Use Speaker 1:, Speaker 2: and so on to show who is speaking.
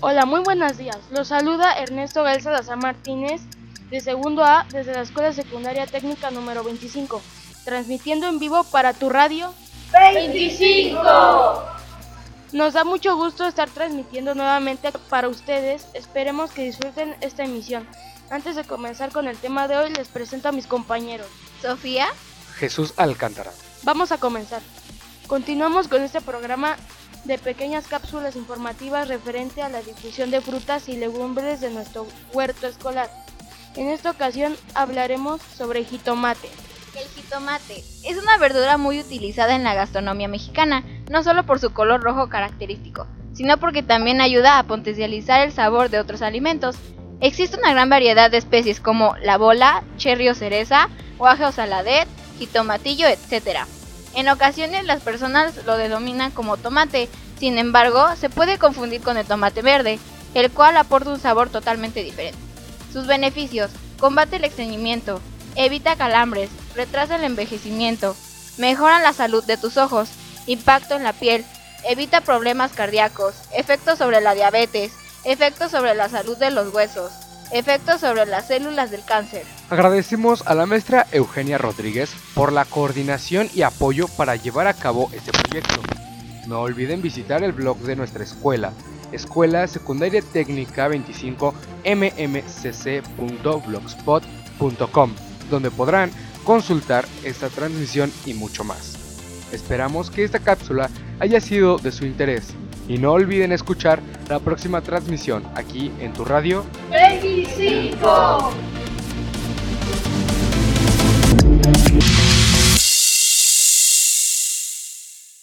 Speaker 1: Hola, muy buenos días. Los saluda Ernesto Gael Salazar Martínez de segundo A desde la Escuela Secundaria Técnica número 25, transmitiendo en vivo para tu radio
Speaker 2: 25.
Speaker 1: Nos da mucho gusto estar transmitiendo nuevamente para ustedes. Esperemos que disfruten esta emisión. Antes de comenzar con el tema de hoy, les presento a mis compañeros.
Speaker 3: Sofía.
Speaker 4: Jesús Alcántara.
Speaker 1: Vamos a comenzar. Continuamos con este programa de pequeñas cápsulas informativas referente a la difusión de frutas y legumbres de nuestro huerto escolar. En esta ocasión hablaremos sobre jitomate.
Speaker 3: El jitomate es una verdura muy utilizada en la gastronomía mexicana, no solo por su color rojo característico, sino porque también ayuda a potencializar el sabor de otros alimentos. Existe una gran variedad de especies como la bola, cherry o cereza, guaje o saladet, jitomatillo, etc. En ocasiones las personas lo denominan como tomate, sin embargo se puede confundir con el tomate verde, el cual aporta un sabor totalmente diferente. Sus beneficios, combate el estreñimiento, evita calambres, retrasa el envejecimiento, mejora la salud de tus ojos, impacto en la piel, evita problemas cardíacos, efectos sobre la diabetes, efectos sobre la salud de los huesos, efectos sobre las células del cáncer.
Speaker 4: Agradecemos a la maestra Eugenia Rodríguez por la coordinación y apoyo para llevar a cabo este proyecto. No olviden visitar el blog de nuestra escuela, Escuela Secundaria Técnica 25 mmcc.blogspot.com, donde podrán consultar esta transmisión y mucho más. Esperamos que esta cápsula haya sido de su interés y no olviden escuchar la próxima transmisión aquí en tu radio
Speaker 2: 25.